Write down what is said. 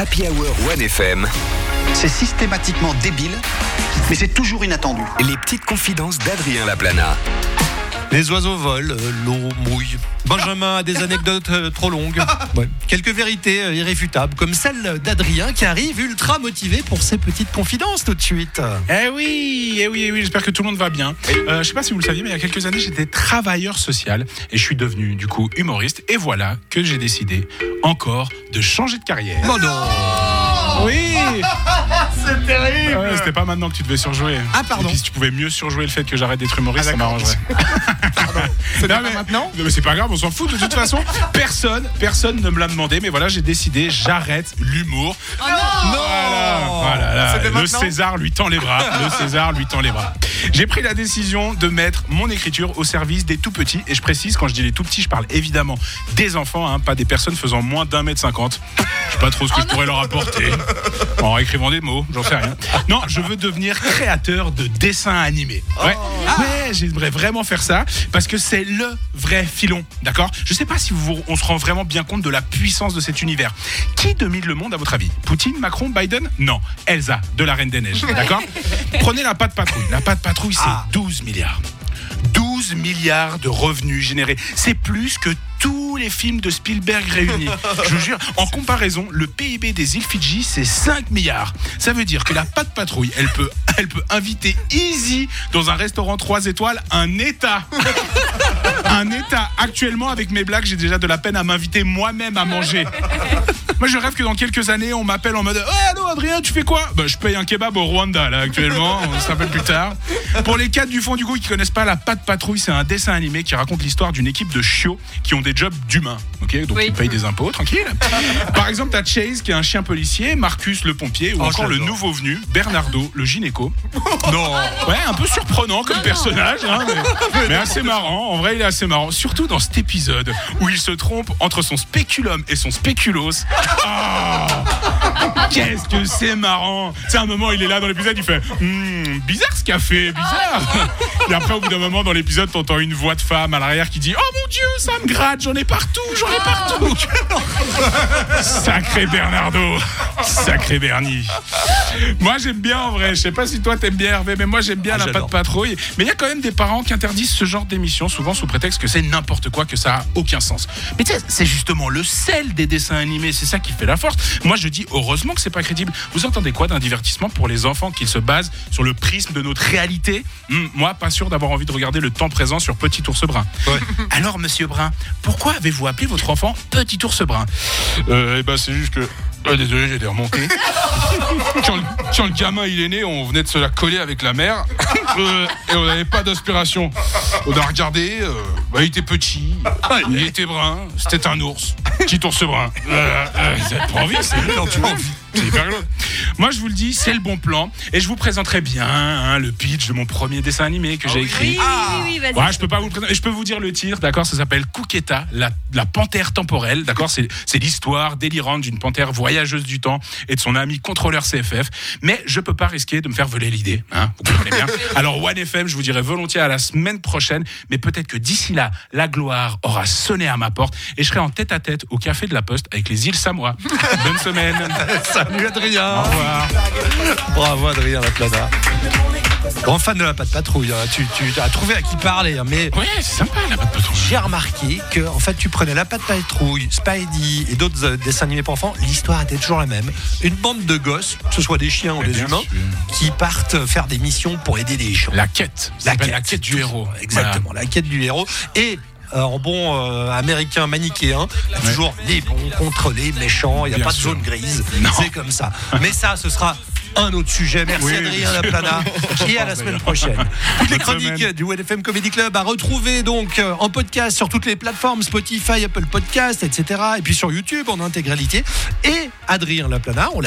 Happy Hour 1FM, C'est systématiquement débile, mais c'est toujours inattendu. les petites confidences d'Adrien Laplana. Les oiseaux volent, euh, l'eau mouille. Benjamin a des anecdotes euh, trop longues. Ouais. Quelques vérités euh, irréfutables, comme celle d'Adrien qui arrive ultra motivé pour ses petites confidences tout de suite. Eh oui, eh oui, eh oui, j'espère que tout le monde va bien. Euh, je sais pas si vous le saviez, mais il y a quelques années, j'étais travailleur social et je suis devenu du coup humoriste. Et voilà que j'ai décidé encore de changer de carrière. Oh non Oui C'est terrible C'était pas maintenant que tu devais surjouer. Ah, pardon. Et puis si tu pouvais mieux surjouer le fait que j'arrête d'être humoriste, ça m'arrangerait. C'est Non, pas mais- maintenant Non, mais c'est pas grave, on s'en fout de toute façon. Personne, personne ne me l'a demandé, mais voilà, j'ai décidé, j'arrête l'humour. Voilà, voilà, là, C'était le maintenant César lui tend les bras. Le César lui tend les bras. J'ai pris la décision de mettre mon écriture au service des tout petits. Et je précise, quand je dis les tout petits, je parle évidemment des enfants, hein, pas des personnes faisant moins d'un mètre cinquante. Je sais pas trop ce que je pourrais leur apporter en écrivant des mots, j'en sais rien. Non, je veux devenir créateur de dessins animés. Ouais, ouais j'aimerais vraiment faire ça parce que c'est le vrai filon, d'accord? Je sais pas si vous, on se rend vraiment bien compte de la puissance de cet univers. Qui domine le monde à votre avis? Poutine, Macron, Biden? Non, Elsa de la Reine des Neiges, d'accord? Prenez la patte patrouille. La patte patrouille, c'est 12 milliards. 12 milliards de revenus générés. C'est plus que les films de Spielberg réunis. Je vous jure, en comparaison, le PIB des îles Fidji, c'est 5 milliards. Ça veut dire que la patte patrouille, elle peut, elle peut inviter easy dans un restaurant 3 étoiles un État. Un État. Actuellement, avec mes blagues, j'ai déjà de la peine à m'inviter moi-même à manger. Moi, je rêve que dans quelques années, on m'appelle en mode Ouais, allô, Adrien, tu fais quoi? Bah, Je paye un kebab au Rwanda, là, actuellement. On se rappelle plus tard. Pour les cadres du fond du coup qui connaissent pas La Patte Patrouille, c'est un dessin animé qui raconte l'histoire d'une équipe de chiots qui ont des jobs d'humains. Ok, donc Oui. ils payent des impôts, tranquille. Par exemple, t'as Chase qui est un chien policier, Marcus le pompier, ou Oh, encore le nouveau venu, Bernardo le gynéco. Non. Ouais, un peu surprenant comme personnage, hein, mais, mais assez marrant. En vrai, il est assez marrant. Surtout dans cet épisode où il se trompe entre son spéculum et son spéculos. Ah Qu'est-ce que c'est marrant C'est un moment, il est là dans l'épisode, il fait Hmm, bizarre ce café, bizarre. Et après, au bout d'un moment, dans l'épisode, t'entends une voix de femme à l'arrière qui dit Oh Dieu, ça me gratte, j'en ai partout, j'en ai partout. Sacré Bernardo, sacré Bernie. Moi, j'aime bien en vrai. Je sais pas si toi t'aimes bien Hervé, mais moi j'aime bien Ah, la patte patrouille. Mais il y a quand même des parents qui interdisent ce genre d'émission, souvent sous prétexte que c'est n'importe quoi, que ça a aucun sens. Mais tu sais, c'est justement le sel des dessins animés, c'est ça qui fait la force. Moi, je dis heureusement que c'est pas crédible. Vous entendez quoi d'un divertissement pour les enfants qui se base sur le prisme de notre réalité? Hmm, Moi, pas sûr d'avoir envie de regarder le temps présent sur Petit Ours Brun. Alors, Monsieur Brun, pourquoi avez-vous appelé votre enfant Petit Ours Brun euh, Eh ben, c'est juste que. Ah, désolé, j'ai des remontées. quand, le, quand le gamin il est né, on venait de se la coller avec la mère euh, et on n'avait pas d'aspiration. On a regardé, euh, bah, il était petit, il était brun, c'était un ours, petit ours brun. Euh, euh, vous avez pas envie, c'est c'est hyper. Moi, je vous le dis, c'est le bon plan et je vous présenterai bien hein, le pitch de mon premier dessin animé que j'ai écrit. Oui, oui, oui, vas-y. Ouais, je peux pas vous le présenter. Je peux vous dire le titre, d'accord Ça s'appelle Kuketa, la, la panthère temporelle, d'accord C'est l'histoire délirante d'une panthère voyageuse du temps et de son ami contrôleur CFF. Mais je peux pas risquer de me faire voler l'idée, hein Vous comprenez bien Alors One FM, je vous dirai volontiers à la semaine prochaine, mais peut-être que d'ici là, la gloire aura sonné à ma porte et je serai en tête à tête au café de la Poste avec les îles Samoa. Bonne semaine. Salut Adrien Au revoir. Bravo Adrien Laplana. Grand fan de la patte patrouille, hein. tu, tu as trouvé à qui parler, hein. mais Ouais, c'est sympa la patte patrouille. j'ai remarqué que en fait tu prenais la patte patrouille, Spidey et d'autres euh, dessins animés pour enfants, l'histoire était toujours la même. Une bande de gosses, que ce soit des chiens ou Mais des bien humains, qui partent faire des missions pour aider des gens. La quête. Ça s'appelle la quête du héros. Exactement, la quête du héros. Et en bon euh, américain manichéen, toujours les bons contre les méchants, il n'y a Bien pas de zone grise, c'est comme ça. Mais ça, ce sera un autre sujet. Merci Oui, Adrien. Laplana et à la semaine prochaine. Toutes les chroniques semaine. du WFM Comedy Club à retrouver donc euh, en podcast sur toutes les plateformes Spotify, Apple Podcast, etc. Et puis sur YouTube en intégralité. Et Adrien Laplana, on